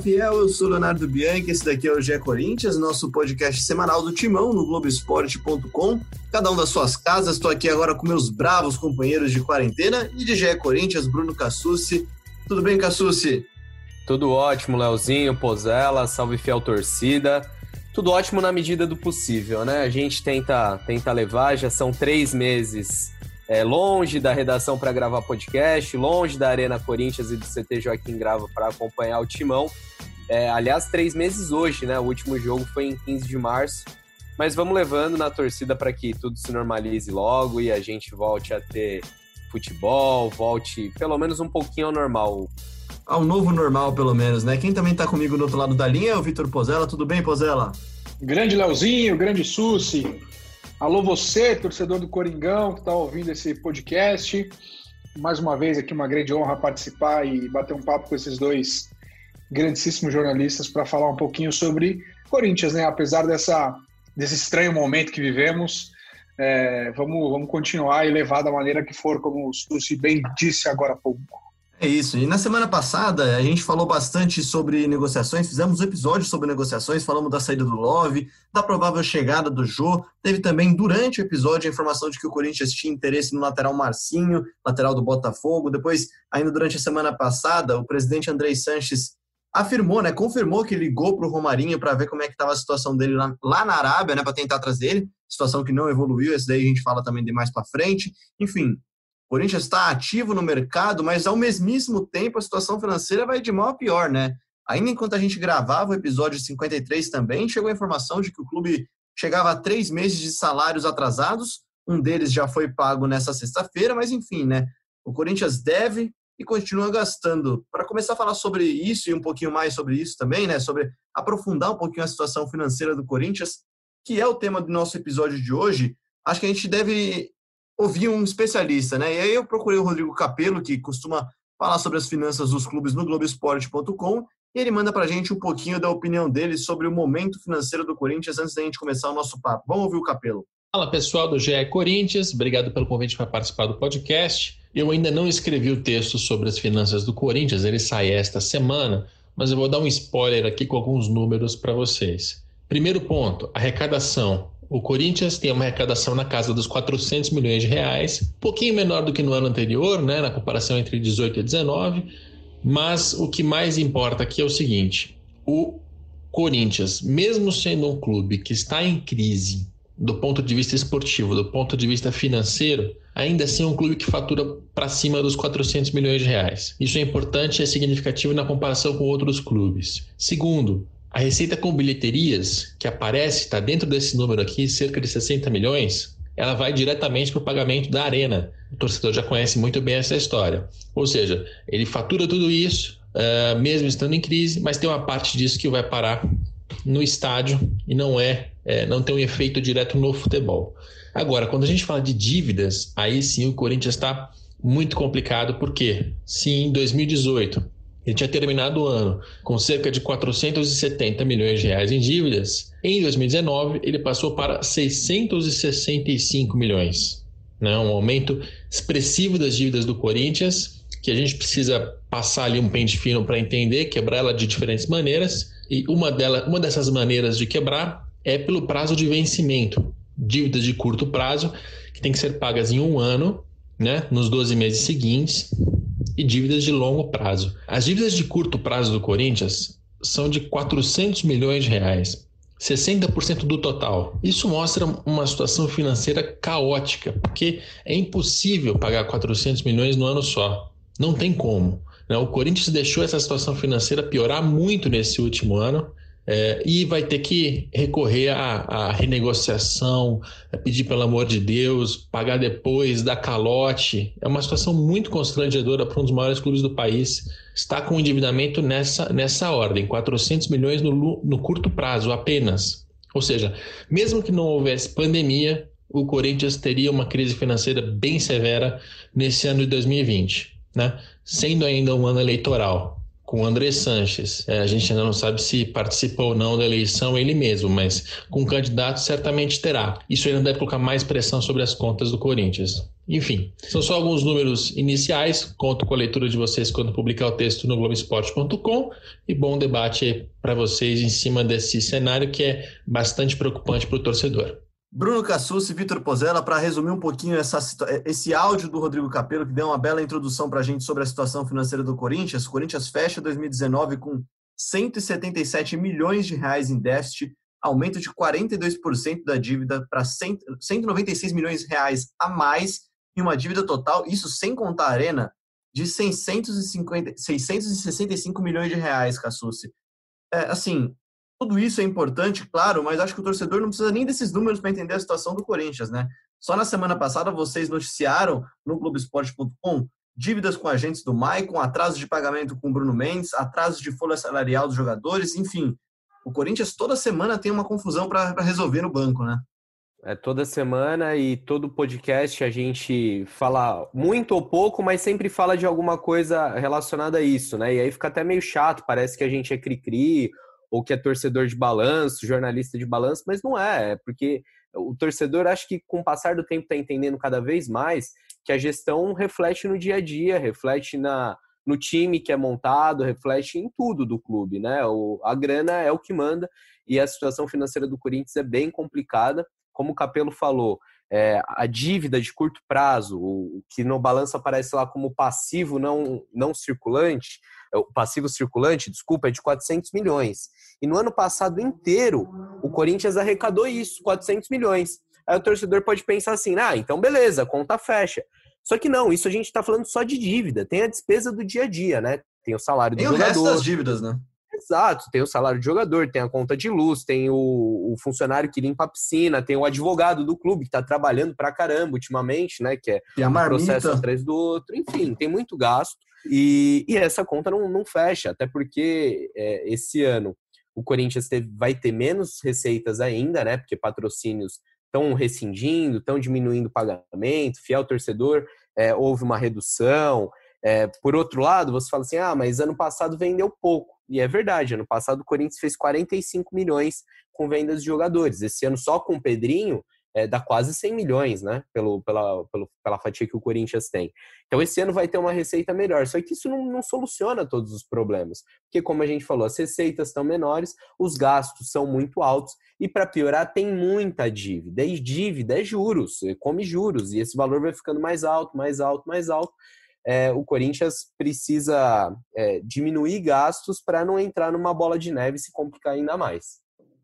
Fiel, eu sou Leonardo Bianchi, esse daqui é o GE Corinthians, nosso podcast semanal do Timão no Globoesporte.com. Cada um das suas casas, estou aqui agora com meus bravos companheiros de quarentena e de GE Corinthians, Bruno Cassucci. Tudo bem, Cassucci? Tudo ótimo, Leozinho, Pozella, salve fiel torcida. Tudo ótimo na medida do possível, né? A gente tenta, tenta levar, já são três meses é, longe da redação para gravar podcast, longe da Arena Corinthians e do CT Joaquim Grava para acompanhar o timão. É, aliás, três meses hoje, né? O último jogo foi em 15 de março. Mas vamos levando na torcida para que tudo se normalize logo e a gente volte a ter futebol, volte pelo menos um pouquinho ao normal. Ao novo normal, pelo menos, né? Quem também está comigo do outro lado da linha é o Vitor Pozella. Tudo bem, Pozella? Grande Leozinho, grande Susi. Alô você, torcedor do Coringão, que está ouvindo esse podcast. Mais uma vez aqui uma grande honra participar e bater um papo com esses dois grandíssimos jornalistas para falar um pouquinho sobre Corinthians, né? Apesar dessa, desse estranho momento que vivemos, é, vamos, vamos continuar e levar da maneira que for, como o Susi bem disse agora há pouco. É isso. E na semana passada a gente falou bastante sobre negociações, fizemos um episódio sobre negociações, falamos da saída do Love, da provável chegada do Jô. Teve também durante o episódio a informação de que o Corinthians tinha interesse no lateral Marcinho, lateral do Botafogo. Depois, ainda durante a semana passada, o presidente Andrei Sanches afirmou, né, confirmou que ligou para o Romarinho para ver como é que estava a situação dele lá, lá na Arábia, né, para tentar trazer ele. Situação que não evoluiu, esse daí a gente fala também de mais para frente. Enfim, o Corinthians está ativo no mercado, mas ao mesmíssimo tempo a situação financeira vai de mal a pior, né? Ainda enquanto a gente gravava o episódio 53 também, chegou a informação de que o clube chegava a três meses de salários atrasados. Um deles já foi pago nessa sexta-feira, mas enfim, né? O Corinthians deve e continua gastando. Para começar a falar sobre isso e um pouquinho mais sobre isso também, né? Sobre aprofundar um pouquinho a situação financeira do Corinthians, que é o tema do nosso episódio de hoje, acho que a gente deve ouvir um especialista, né? E aí eu procurei o Rodrigo Capello, que costuma falar sobre as finanças dos clubes no Globoesporte.com, e ele manda para a gente um pouquinho da opinião dele sobre o momento financeiro do Corinthians antes da gente começar o nosso papo. Vamos ouvir o Capello. Fala pessoal do GE Corinthians, obrigado pelo convite para participar do podcast. Eu ainda não escrevi o texto sobre as finanças do Corinthians, ele sai esta semana, mas eu vou dar um spoiler aqui com alguns números para vocês. Primeiro ponto, arrecadação. O Corinthians tem uma arrecadação na casa dos 400 milhões de reais, pouquinho menor do que no ano anterior, né, na comparação entre 18 e 19, mas o que mais importa aqui é o seguinte: o Corinthians, mesmo sendo um clube que está em crise do ponto de vista esportivo, do ponto de vista financeiro, ainda assim é um clube que fatura para cima dos 400 milhões de reais. Isso é importante e é significativo na comparação com outros clubes. Segundo, a receita com bilheterias, que aparece, está dentro desse número aqui, cerca de 60 milhões, ela vai diretamente para o pagamento da arena. O torcedor já conhece muito bem essa história. Ou seja, ele fatura tudo isso, uh, mesmo estando em crise, mas tem uma parte disso que vai parar no estádio e não é, é, não tem um efeito direto no futebol. Agora, quando a gente fala de dívidas, aí sim o Corinthians está muito complicado, porque se em 2018 ele tinha terminado o ano com cerca de 470 milhões de reais em dívidas. Em 2019, ele passou para 665 milhões. Né? Um aumento expressivo das dívidas do Corinthians, que a gente precisa passar ali um pente fino para entender, quebrar ela de diferentes maneiras. E uma, dela, uma dessas maneiras de quebrar é pelo prazo de vencimento. Dívidas de curto prazo, que tem que ser pagas em um ano, né? nos 12 meses seguintes, e dívidas de longo prazo. As dívidas de curto prazo do Corinthians são de 400 milhões de reais. 60% do total. Isso mostra uma situação financeira caótica, porque é impossível pagar 400 milhões no ano só. Não tem como. Né? O Corinthians deixou essa situação financeira piorar muito nesse último ano é, e vai ter que recorrer à, à, renegociação, a pedir pelo amor de Deus, pagar depois, dar calote. É uma situação muito constrangedora para um dos maiores clubes do país. Está com endividamento nessa, nessa ordem, 400 milhões no, no curto prazo apenas. Ou seja, mesmo que não houvesse pandemia, o Corinthians teria uma crise financeira bem severa nesse ano de 2020, né? sendo ainda um ano eleitoral com André Sanches. É, a gente ainda não sabe se participa ou não da eleição ele mesmo, mas com candidato certamente terá. Isso ainda deve colocar mais pressão sobre as contas do Corinthians. Enfim, são só alguns números iniciais. Conto com a leitura de vocês quando publicar o texto no Globoesporte.com e bom debate para vocês em cima desse cenário que é bastante preocupante para o torcedor. Bruno Cassus e Vitor Pozella, para resumir um pouquinho essa, esse áudio do Rodrigo Capello, que deu uma bela introdução para a gente sobre a situação financeira do Corinthians. O Corinthians fecha 2019 com 177 milhões de reais em déficit, aumento de 42% da dívida para 196 milhões de reais a mais e uma dívida total, isso sem contar a arena, de 650, 665 milhões de reais, Cassucci. É, assim, tudo isso é importante, claro, mas acho que o torcedor não precisa nem desses números para entender a situação do Corinthians, né? Só na semana passada vocês noticiaram no Globoesporte.com dívidas com agentes do Maicon, atraso de pagamento com Bruno Mendes, atraso de folha salarial dos jogadores, enfim. O Corinthians toda semana tem uma confusão para resolver no banco, né? É toda semana e todo podcast a gente fala muito ou pouco, mas sempre fala de alguma coisa relacionada a isso, né? E aí fica até meio chato, parece que a gente é cri-cri ou que é torcedor de balanço, jornalista de balanço, mas não é, é porque o torcedor acho que com o passar do tempo está entendendo cada vez mais que a gestão reflete no dia a dia, reflete na, no time que é montado, reflete em tudo do clube, né? O, a grana é o que manda e a situação financeira do Corinthians é bem complicada. Como o Capelo falou, é, a dívida de curto prazo, o que no balanço aparece lá como passivo não, não circulante, o passivo circulante, desculpa, é de 400 milhões. E no ano passado inteiro, o Corinthians arrecadou isso, 400 milhões. Aí o torcedor pode pensar assim, ah, então beleza, conta fecha. Só que não, isso a gente está falando só de dívida. Tem a despesa do dia a dia, né? Tem o salário do tem jogador. Tem o resto das dívidas, né? Exato, tem o salário de jogador, tem a conta de luz, tem o, o funcionário que limpa a piscina, tem o advogado do clube que está trabalhando pra caramba ultimamente, né? Que é um processo atrás do outro. Enfim, tem muito gasto. E, e essa conta não, não fecha, até porque é, esse ano o Corinthians teve, vai ter menos receitas ainda, né? Porque patrocínios estão rescindindo, estão diminuindo o pagamento, fiel torcedor, é, houve uma redução. É, por outro lado, você fala assim: ah, mas ano passado vendeu pouco. E é verdade, ano passado o Corinthians fez 45 milhões com vendas de jogadores. Esse ano, só com o Pedrinho, é, dá quase 100 milhões, né? Pelo, pela, pelo, pela fatia que o Corinthians tem. Então, esse ano vai ter uma receita melhor. Só que isso não, não soluciona todos os problemas. Porque, como a gente falou, as receitas estão menores, os gastos são muito altos. E, para piorar, tem muita dívida. E dívida é juros, come juros. E esse valor vai ficando mais alto, mais alto, mais alto. É, o Corinthians precisa é, diminuir gastos para não entrar numa bola de neve e se complicar ainda mais.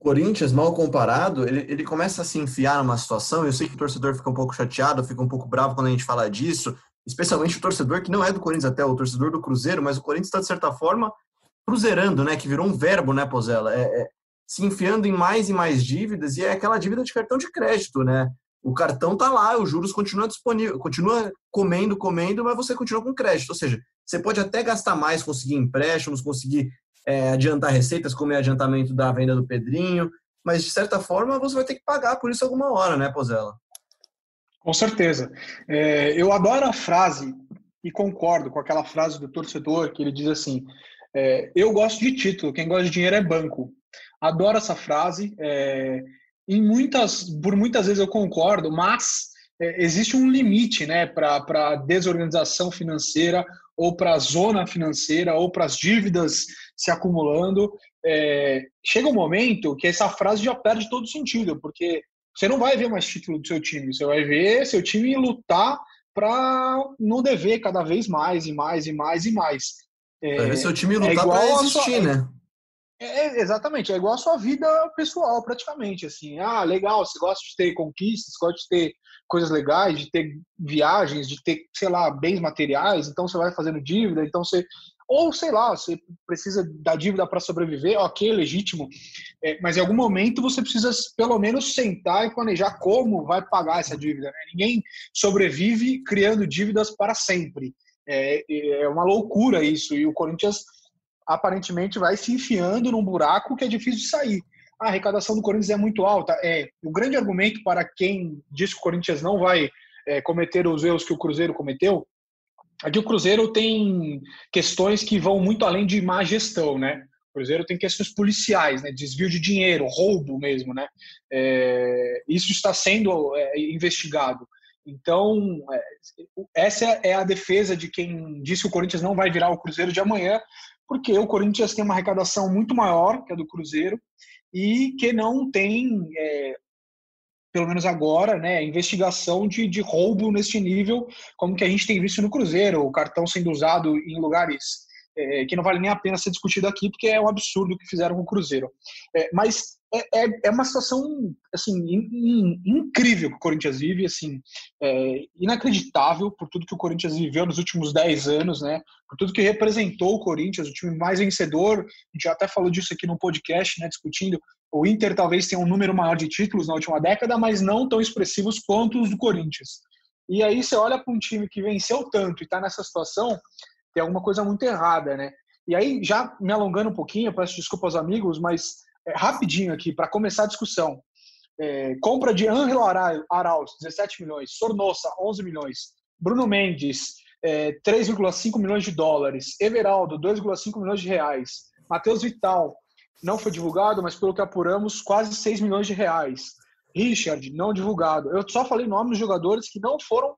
Corinthians, mal comparado, ele, ele começa a se enfiar numa situação. Eu sei que o torcedor fica um pouco chateado, fica um pouco bravo quando a gente fala disso, especialmente o torcedor que não é do Corinthians, até o torcedor do Cruzeiro, mas o Corinthians está, de certa forma, cruzerando, né? Que virou um verbo, né, Pozella? É, é, se enfiando em mais e mais dívidas, e é aquela dívida de cartão de crédito, né? O cartão tá lá, os juros continuam disponível, continua comendo, comendo, mas você continua com crédito. Ou seja, você pode até gastar mais, conseguir empréstimos, conseguir é, adiantar receitas, como é adiantamento da venda do Pedrinho, mas de certa forma você vai ter que pagar por isso alguma hora, né, Pozella? Com certeza. É, eu adoro a frase e concordo com aquela frase do torcedor que ele diz assim: é, eu gosto de título, quem gosta de dinheiro é banco. Adoro essa frase. É, em muitas, por muitas vezes eu concordo, mas é, existe um limite, né, para a desorganização financeira ou para a zona financeira ou para as dívidas se acumulando. É, chega um momento que essa frase já perde todo sentido, porque você não vai ver mais título do seu time, você vai ver seu time lutar para não dever cada vez mais e mais e mais e mais. É, vai ver seu time lutar é para existir, sua, né? É, é, exatamente, é igual a sua vida pessoal, praticamente. Assim, ah, legal, você gosta de ter conquistas, gosta de ter coisas legais, de ter viagens, de ter, sei lá, bens materiais, então você vai fazendo dívida, então você. Ou, sei lá, você precisa da dívida para sobreviver, ok, legítimo, é, mas em algum momento você precisa pelo menos sentar e planejar como vai pagar essa dívida. Né? Ninguém sobrevive criando dívidas para sempre. É, é uma loucura isso, e o Corinthians aparentemente vai se enfiando num buraco que é difícil de sair a arrecadação do Corinthians é muito alta. É o grande argumento para quem diz que o Corinthians não vai é, cometer os erros que o Cruzeiro cometeu Aqui o Cruzeiro tem questões que vão muito além de má gestão, né? O Cruzeiro tem questões policiais, né? Desvio de dinheiro, roubo mesmo, né? É, isso está sendo é, investigado. Então, é, essa é a defesa de quem disse que o Corinthians não vai virar o Cruzeiro de amanhã, porque o Corinthians tem uma arrecadação muito maior que a do Cruzeiro e que não tem, é, pelo menos agora, né, investigação de, de roubo neste nível, como que a gente tem visto no Cruzeiro, o cartão sendo usado em lugares é, que não vale nem a pena ser discutido aqui, porque é um absurdo o que fizeram com o Cruzeiro. É, mas é, é, é uma situação assim in, in, incrível que o Corinthians vive, assim, é, inacreditável por tudo que o Corinthians viveu nos últimos 10 anos, né? Por tudo que representou o Corinthians, o time mais vencedor. A gente já até falou disso aqui no podcast, né? Discutindo. O Inter talvez tenha um número maior de títulos na última década, mas não tão expressivos quanto os do Corinthians. E aí você olha para um time que venceu tanto e está nessa situação, tem alguma coisa muito errada, né? E aí, já me alongando um pouquinho, peço desculpa aos amigos, mas rapidinho aqui, para começar a discussão. É, compra de Angelo Arauz, 17 milhões, Sornosa, 11 milhões, Bruno Mendes, é, 3,5 milhões de dólares, Everaldo, 2,5 milhões de reais, Matheus Vital, não foi divulgado, mas pelo que apuramos, quase 6 milhões de reais. Richard, não divulgado. Eu só falei nomes dos jogadores que não foram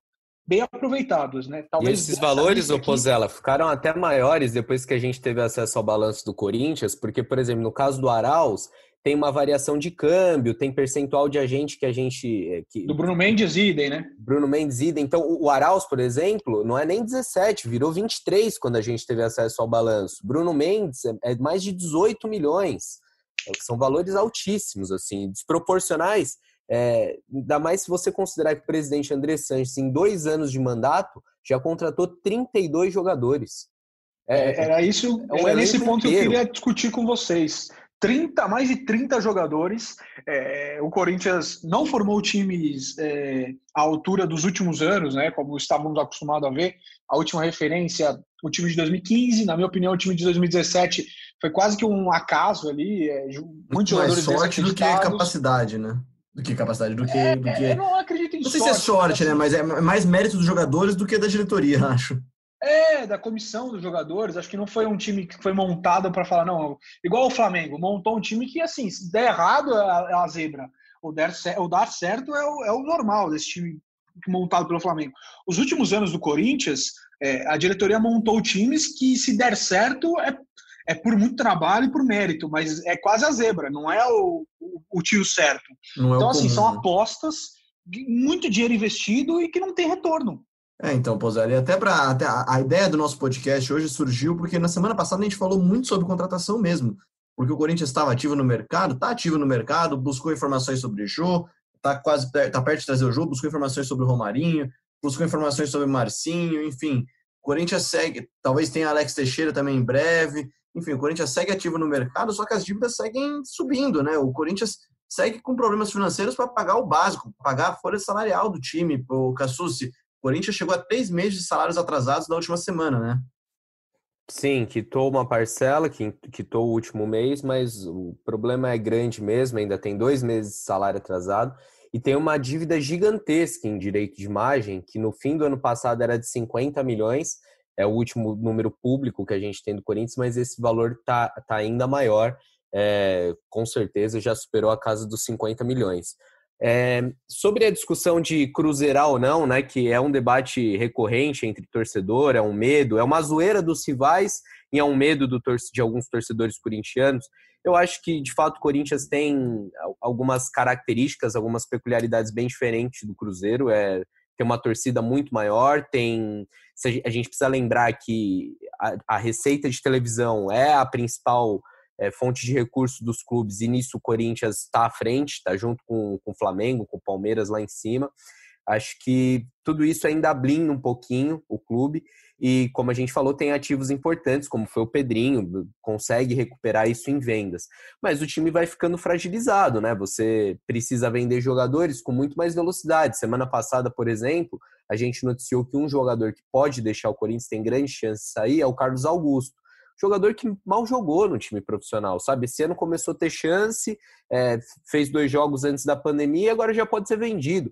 bem aproveitados, né? Talvez e esses valores, ô Pozella, ficaram até maiores depois que a gente teve acesso ao balanço do Corinthians, porque, por exemplo, no caso do Arauz, tem uma variação de câmbio, tem percentual de agente que a gente... Eh, que... Do Bruno Mendes idem, né? Bruno Mendes idem. Então, o Arauz, por exemplo, não é nem 17, virou 23 quando a gente teve acesso ao balanço. Bruno Mendes é, é mais de 18 milhões. São valores altíssimos, assim, desproporcionais é, ainda mais se você considerar que o presidente André Sanches, em dois anos de mandato, já contratou 32 jogadores. É, é Era isso, é, um é nesse ponto inteiro. que eu queria discutir com vocês. 30, mais de 30 jogadores. É, o Corinthians não formou times é, à altura dos últimos anos, né, como estávamos acostumados a ver. A última referência, o time de 2015, na minha opinião, o time de 2017 foi quase que um acaso ali. É, muitos jogadores mais sorte do que capacidade, né? Do que capacidade, do que. É, do que... Eu não acredito em não sei sorte, se é sorte, né? Mas é mais mérito dos jogadores do que da diretoria, acho. É, da comissão dos jogadores. Acho que não foi um time que foi montado para falar, não. Igual o Flamengo, montou um time que, assim, se der errado é a, é zebra. O dar, o dar certo é o, é o normal desse time montado pelo Flamengo. Os últimos anos do Corinthians, é, a diretoria montou times que, se der certo, é é por muito trabalho e por mérito, mas é quase a zebra, não é o, o, o tio certo. Não é então, é assim, comum, são né? apostas, muito dinheiro investido e que não tem retorno. É, então, Pozzelli, até para até a, ideia do nosso podcast hoje surgiu porque na semana passada a gente falou muito sobre contratação mesmo, porque o Corinthians estava ativo no mercado, está ativo no mercado, buscou informações sobre o Jô, está quase tá perto de trazer o Jô, buscou informações sobre o Romarinho, buscou informações sobre o Marcinho, enfim. O Corinthians segue, talvez tenha Alex Teixeira também em breve. Enfim, o Corinthians segue ativo no mercado, só que as dívidas seguem subindo, né? O Corinthians segue com problemas financeiros para pagar o básico, pagar a folha salarial do time. O Cassucci, o Corinthians chegou a três meses de salários atrasados na última semana, né? Sim, quitou uma parcela, quitou o último mês, mas o problema é grande mesmo, ainda tem dois meses de salário atrasado e tem uma dívida gigantesca em direito de imagem, que no fim do ano passado era de 50 milhões, é o último número público que a gente tem do Corinthians, mas esse valor está tá ainda maior, é, com certeza já superou a casa dos 50 milhões. É, sobre a discussão de cruzeirar ou não, né, que é um debate recorrente entre torcedor, é um medo, é uma zoeira dos rivais e é um medo do de alguns torcedores corintianos. Eu acho que, de fato, o Corinthians tem algumas características, algumas peculiaridades bem diferentes do Cruzeiro. É, tem uma torcida muito maior, tem. A gente precisa lembrar que a, a receita de televisão é a principal é, fonte de recursos dos clubes, e nisso o Corinthians está à frente, está junto com, com o Flamengo, com o Palmeiras lá em cima. Acho que tudo isso ainda blinda um pouquinho o clube. E, como a gente falou, tem ativos importantes, como foi o Pedrinho, consegue recuperar isso em vendas. Mas o time vai ficando fragilizado, né? Você precisa vender jogadores com muito mais velocidade. Semana passada, por exemplo, a gente noticiou que um jogador que pode deixar o Corinthians, tem grande chance de sair, é o Carlos Augusto. Jogador que mal jogou no time profissional, sabe? Esse ano começou a ter chance, é, fez dois jogos antes da pandemia, agora já pode ser vendido.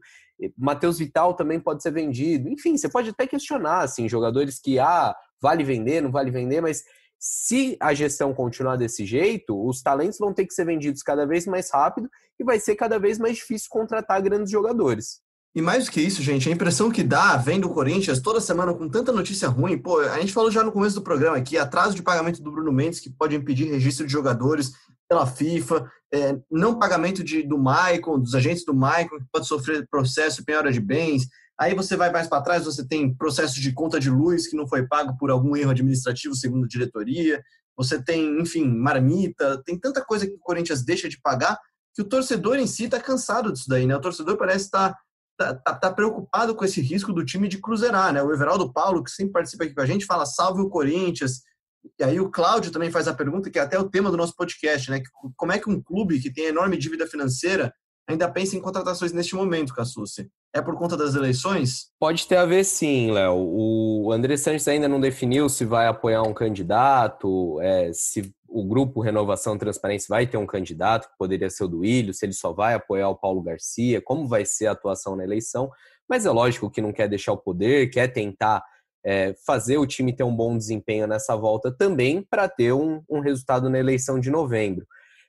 Matheus Vital também pode ser vendido. Enfim, você pode até questionar, assim, jogadores que, ah, vale vender, não vale vender, mas se a gestão continuar desse jeito, os talentos vão ter que ser vendidos cada vez mais rápido e vai ser cada vez mais difícil contratar grandes jogadores. E mais do que isso, gente, a impressão que dá, vendo o Corinthians toda semana com tanta notícia ruim, pô, a gente falou já no começo do programa aqui, atraso de pagamento do Bruno Mendes, que pode impedir registro de jogadores pela FIFA, é, não pagamento de, do Maicon, dos agentes do Maicon, que pode sofrer processo penhora de bens. Aí você vai mais para trás, você tem processo de conta de luz que não foi pago por algum erro administrativo, segundo a diretoria. Você tem, enfim, marmita, tem tanta coisa que o Corinthians deixa de pagar que o torcedor em si está cansado disso daí, né? O torcedor parece estar tá tá, tá, tá, preocupado com esse risco do time de cruzeirar, né? O Everaldo Paulo, que sempre participa aqui com a gente, fala salve o Corinthians. E aí o Cláudio também faz a pergunta, que é até o tema do nosso podcast, né? Como é que um clube que tem enorme dívida financeira ainda pensa em contratações neste momento, Cassucci? É por conta das eleições? Pode ter a ver sim, Léo. O André Sanches ainda não definiu se vai apoiar um candidato, é, se o grupo Renovação Transparência vai ter um candidato, que poderia ser o do Ilho, se ele só vai apoiar o Paulo Garcia, como vai ser a atuação na eleição. Mas é lógico que não quer deixar o poder, quer tentar é, fazer o time ter um bom desempenho nessa volta também para ter um, um, resultado na eleição de novembro.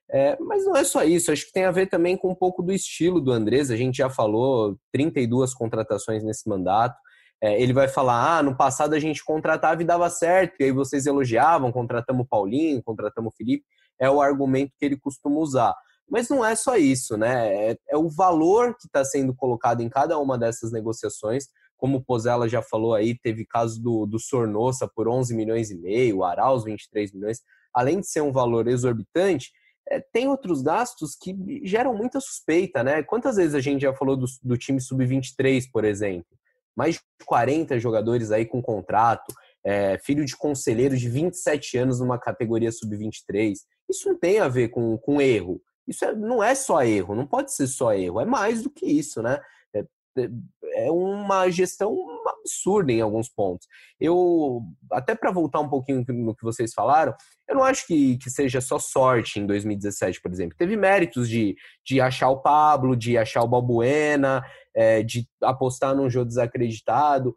É, mas não é só isso, acho que tem a ver também com um pouco do estilo do Andrés. A gente já falou 32 contratações nesse mandato. É, ele vai falar: ah, no passado a gente contratava e dava certo, e aí vocês elogiavam, contratamos o Paulinho, contratamos o Felipe. É o argumento que ele costuma usar. Mas não é só isso, né? É, é o valor que está sendo colocado em cada uma dessas negociações. Como o Pozella já falou aí, teve caso do, do Sornossa por 11 milhões e meio, o Arauz 23 milhões. Além de ser um valor exorbitante, é, tem outros gastos que geram muita suspeita, né? Quantas vezes a gente já falou do, do time sub-23, por exemplo? Mais de 40 jogadores aí com contrato, é, filho de conselheiro de 27 anos numa categoria sub-23. Isso não tem a ver com, com erro. Isso é, não é só erro, não pode ser só erro, é mais do que isso, né? É, é, é uma gestão absurda em alguns pontos. Eu, até para voltar um pouquinho no que vocês falaram, eu não acho que, que seja só sorte em 2017, por exemplo. Teve méritos de, de achar o Pablo, de achar o Balbuena, é, de apostar num jogo desacreditado.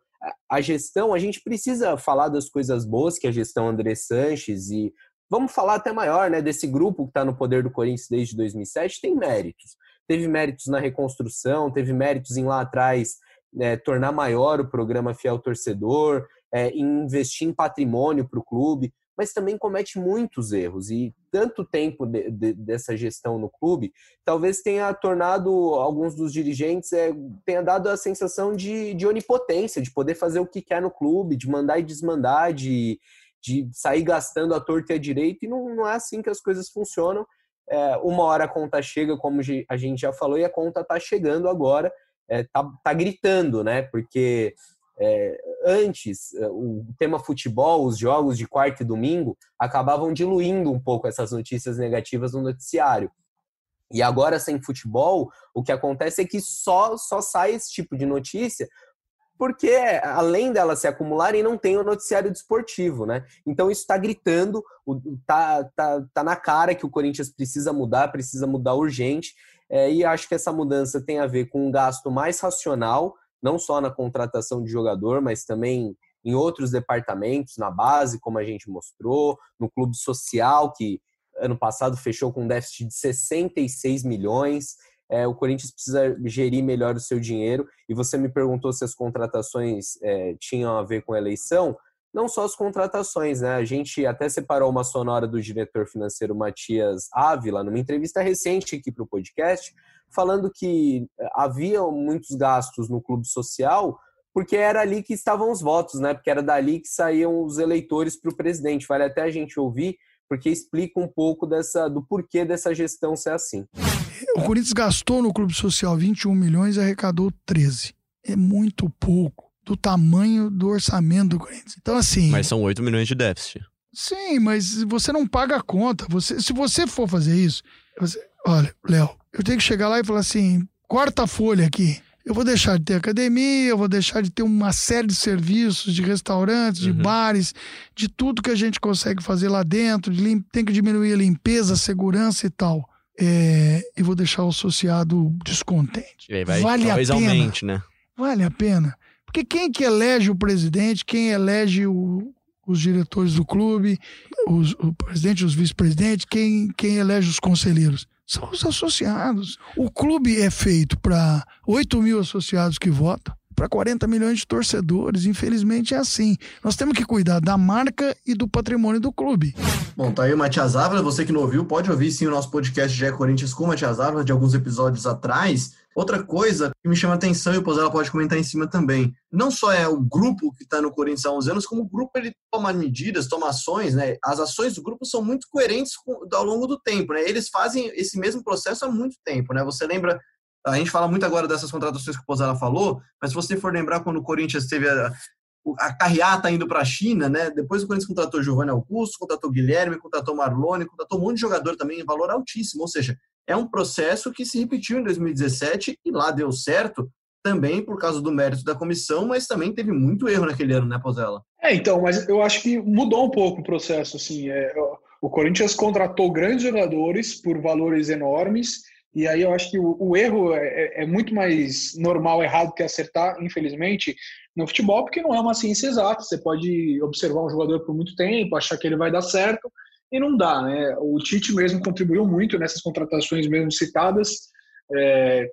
A gestão, a gente precisa falar das coisas boas que a gestão André Sanches e vamos falar até maior, né, desse grupo que está no poder do Corinthians desde 2007, tem méritos. Teve méritos na reconstrução, teve méritos em lá atrás né, tornar maior o programa Fiel Torcedor, é, investir em patrimônio para o clube mas também comete muitos erros. E tanto tempo de, de, dessa gestão no clube, talvez tenha tornado alguns dos dirigentes, é, tenha dado a sensação de, de onipotência, de poder fazer o que quer no clube, de mandar e desmandar, de, de sair gastando a torta e a direita, e não, não é assim que as coisas funcionam. É, uma hora a conta chega, como a gente já falou, e a conta está chegando agora, é, tá, tá gritando, né? Porque é, antes, é, o tema futebol, os jogos de quarta e domingo, acabavam diluindo um pouco essas notícias negativas no noticiário. E agora, sem futebol, o que acontece é que só, só sai esse tipo de notícia porque, além delas se acumularem, não tem o noticiário desportivo, né? Então, isso está gritando, tá, tá, tá na cara que o Corinthians precisa mudar, precisa mudar urgente, é, e acho que essa mudança tem a ver com um gasto mais racional, não só na contratação de jogador, mas também em outros departamentos, na base, como a gente mostrou, no clube social, que ano passado fechou com um déficit de 66 milhões. É, o Corinthians precisa gerir melhor o seu dinheiro. E você me perguntou se as contratações é, tinham a ver com a eleição. Não só as contratações, né? A gente até separou uma sonora do diretor financeiro Matias Ávila, numa entrevista recente aqui para o podcast, falando que eh, havia muitos gastos no clube social porque era ali que estavam os votos, né? Porque era dali que saíam os eleitores para o presidente. Vale até a gente ouvir, porque explica um pouco dessa, do porquê dessa gestão ser assim. O Corinthians gastou no clube social 21 milhões e arrecadou 13. É muito pouco do tamanho do orçamento do Corinthians. Então, assim. Mas são 8 milhões de déficit. Sim, mas você não paga a conta. Você, se você for fazer isso, você, olha, Léo, eu tenho que chegar lá e falar assim: corta a folha aqui. Eu vou deixar de ter academia, eu vou deixar de ter uma série de serviços, de restaurantes, de uhum. bares, de tudo que a gente consegue fazer lá dentro, de tem que diminuir a limpeza, a segurança e tal. É... e vou deixar o associado descontente. Vai, vale a pena. Aumente, né? Vale a pena. Porque quem que elege o presidente, quem elege o, os diretores do clube, os, o presidente, os vice-presidentes, quem, quem elege os conselheiros? São os associados. O clube é feito para 8 mil associados que votam, para 40 milhões de torcedores. Infelizmente é assim. Nós temos que cuidar da marca e do patrimônio do clube. Bom, tá aí o Matias Ávila. Você que não ouviu, pode ouvir sim o nosso podcast GE Corinthians com o Matias Ávila de alguns episódios atrás. Outra coisa que me chama atenção, e o Pozella pode comentar em cima também, não só é o grupo que está no Corinthians há 11 anos, como o grupo ele toma medidas, toma ações, né? As ações do grupo são muito coerentes ao longo do tempo, né? Eles fazem esse mesmo processo há muito tempo, né? Você lembra, a gente fala muito agora dessas contratações que o Pozella falou, mas se você for lembrar quando o Corinthians teve a, a carreata indo para a China, né? Depois o Corinthians contratou Giovanni Augusto, contratou Guilherme, contratou Marlone, contratou um monte de jogador também em valor altíssimo, ou seja, é um processo que se repetiu em 2017 e lá deu certo também por causa do mérito da comissão, mas também teve muito erro naquele ano, né, Pozella? É, então, mas eu acho que mudou um pouco o processo, assim, é, o Corinthians contratou grandes jogadores por valores enormes, e aí eu acho que o, o erro é, é, é, muito mais normal errado que acertar, infelizmente, no futebol, porque não é uma ciência exata, você pode observar um jogador por muito tempo, achar que ele vai dar certo, e não dá, né? O Tite mesmo contribuiu muito nessas contratações mesmo citadas é,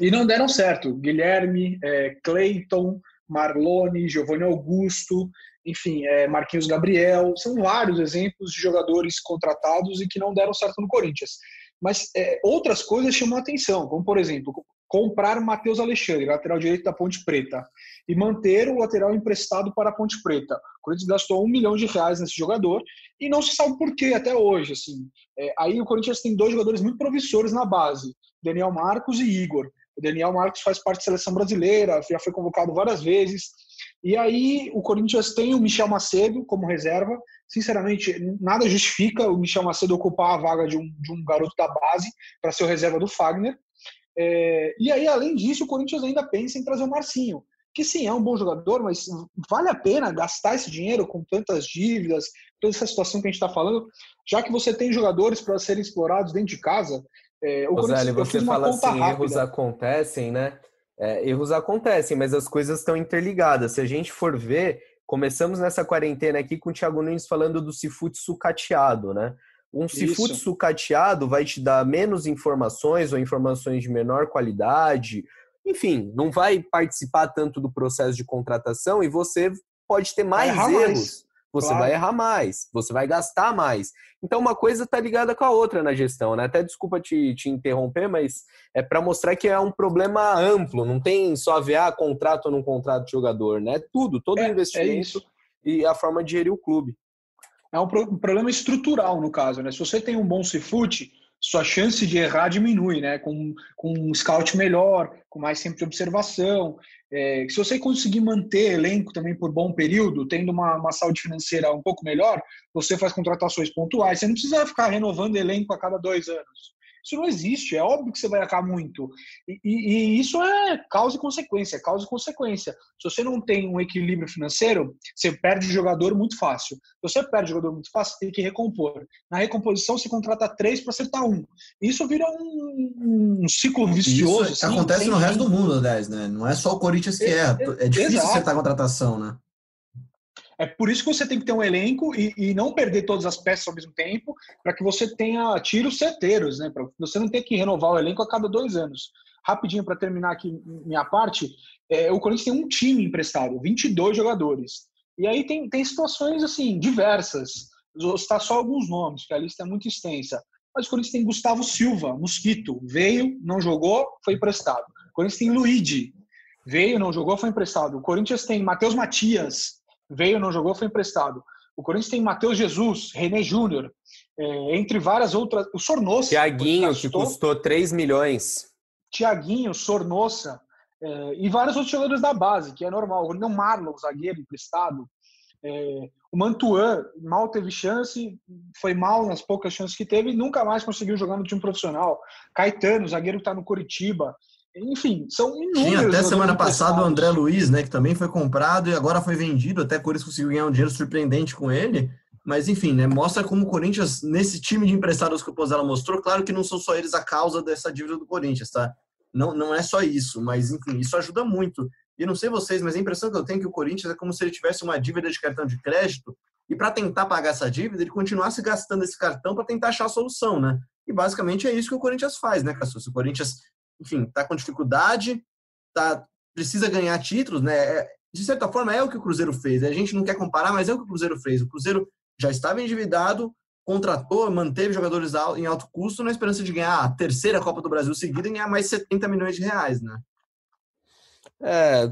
e não deram certo. Guilherme, é, Cleiton, Marlone, Giovanni Augusto, enfim, é, Marquinhos Gabriel, são vários exemplos de jogadores contratados e que não deram certo no Corinthians. Mas é, outras coisas chamam a atenção, como por exemplo, comprar Matheus Alexandre, lateral direito da Ponte Preta, e manter o lateral emprestado para a Ponte Preta. O Corinthians gastou um milhão de reais nesse jogador e não se sabe por que até hoje. Assim. É, aí o Corinthians tem dois jogadores muito promissores na base, Daniel Marcos e Igor. O Daniel Marcos faz parte da seleção brasileira, já foi convocado várias vezes. E aí o Corinthians tem o Michel Macedo como reserva. Sinceramente, nada justifica o Michel Macedo ocupar a vaga de um, de um garoto da base para ser o reserva do Fagner. É, e aí, além disso, o Corinthians ainda pensa em trazer o Marcinho, que sim, é um bom jogador, mas vale a pena gastar esse dinheiro com tantas dívidas, toda essa situação que a gente está falando, já que você tem jogadores para serem explorados dentro de casa. É, o você fala assim, rápida. erros acontecem, né? É, erros acontecem, mas as coisas estão interligadas. Se a gente for ver, começamos nessa quarentena aqui com o Thiago Nunes falando do Cifute sucateado, né? Um seafood sucateado vai te dar menos informações ou informações de menor qualidade. Enfim, não vai participar tanto do processo de contratação e você pode ter mais erros. Mais. Você claro. vai errar mais, você vai gastar mais. Então, uma coisa está ligada com a outra na gestão, né? Até desculpa te, te interromper, mas é para mostrar que é um problema amplo, não tem só a ver ah, contrato ou não contrato de jogador, né? Tudo, todo é, investimento é e a forma de gerir o clube é um, problema estrutural no caso, né? Se você tem um bom Cifute, sua chance de errar diminui, né? Com, com um scout melhor, com mais tempo de observação. É, se você conseguir manter elenco também por bom período, tendo uma, uma saúde financeira um pouco melhor, você faz contratações pontuais. Você não precisa ficar renovando elenco a cada dois anos. Isso não existe, é óbvio que você vai errar muito. E, e, e, isso é causa e consequência, causa e consequência. Se você não tem um equilíbrio financeiro, você perde jogador muito fácil. Se você perde jogador muito fácil, tem que recompor. Na recomposição, você contrata três para acertar um. Isso vira um, um ciclo vicioso. Isso assim, acontece no resto do mundo, 10, né? Não é só o Corinthians que é, erra. É, é difícil Exato. acertar a contratação, né? É por isso que você tem que ter um elenco e, e não perder todas as peças ao mesmo tempo, para que você tenha tiros certeiros, né? Para você não ter que renovar o elenco a cada dois anos. Rapidinho para terminar aqui minha parte, é, o Corinthians tem um time emprestado, 22 jogadores. E aí tem, tem situações assim diversas. Vou citar só alguns nomes, porque a lista é muito extensa. Mas o Corinthians tem Gustavo Silva, Mosquito, veio, não jogou, foi emprestado. O Corinthians tem Luigi, veio, não jogou, foi emprestado. O Corinthians tem Matheus Matias, veio, não jogou, foi emprestado. O Corinthians tem Matheus Jesus, René Júnior, é, entre várias outras. O Sornossa. Tiaguinho, que custou 3 milhões. Tiaguinho, Sornossa. É, e vários outros jogadores da base, que é normal. O Marlon, zagueiro emprestado. É, o Mantuan mal teve chance, foi mal nas poucas chances que teve e nunca mais conseguiu jogar no time profissional. Caetano, zagueiro que está no Curitiba. Enfim, são inúmeros. Tinha até semana passada o André Luiz, né, que também foi comprado e agora foi vendido, até por isso conseguiu ganhar um dinheiro surpreendente com ele. Mas enfim, né, mostra como o Corinthians, nesse time de emprestados que o Pozella mostrou, claro que não são só eles a causa dessa dívida do Corinthians, tá? Não, não é só isso, mas enfim, isso ajuda muito. E não sei vocês, mas a impressão que eu tenho é que o Corinthians é como se ele tivesse uma dívida de cartão de crédito e para tentar pagar essa dívida, ele continuasse gastando esse cartão para tentar achar a solução, né? E basicamente é isso que o Corinthians faz, né, Cassus? O Corinthians, enfim, está com dificuldade, tá, precisa ganhar títulos, né? É, de certa forma é o que o Cruzeiro fez. A gente não quer comparar, mas é o que o Cruzeiro fez. O Cruzeiro já estava endividado, contratou, manteve jogadores em alto custo na esperança de ganhar a terceira Copa do Brasil seguida e ganhar mais 70 milhões de reais, né? É,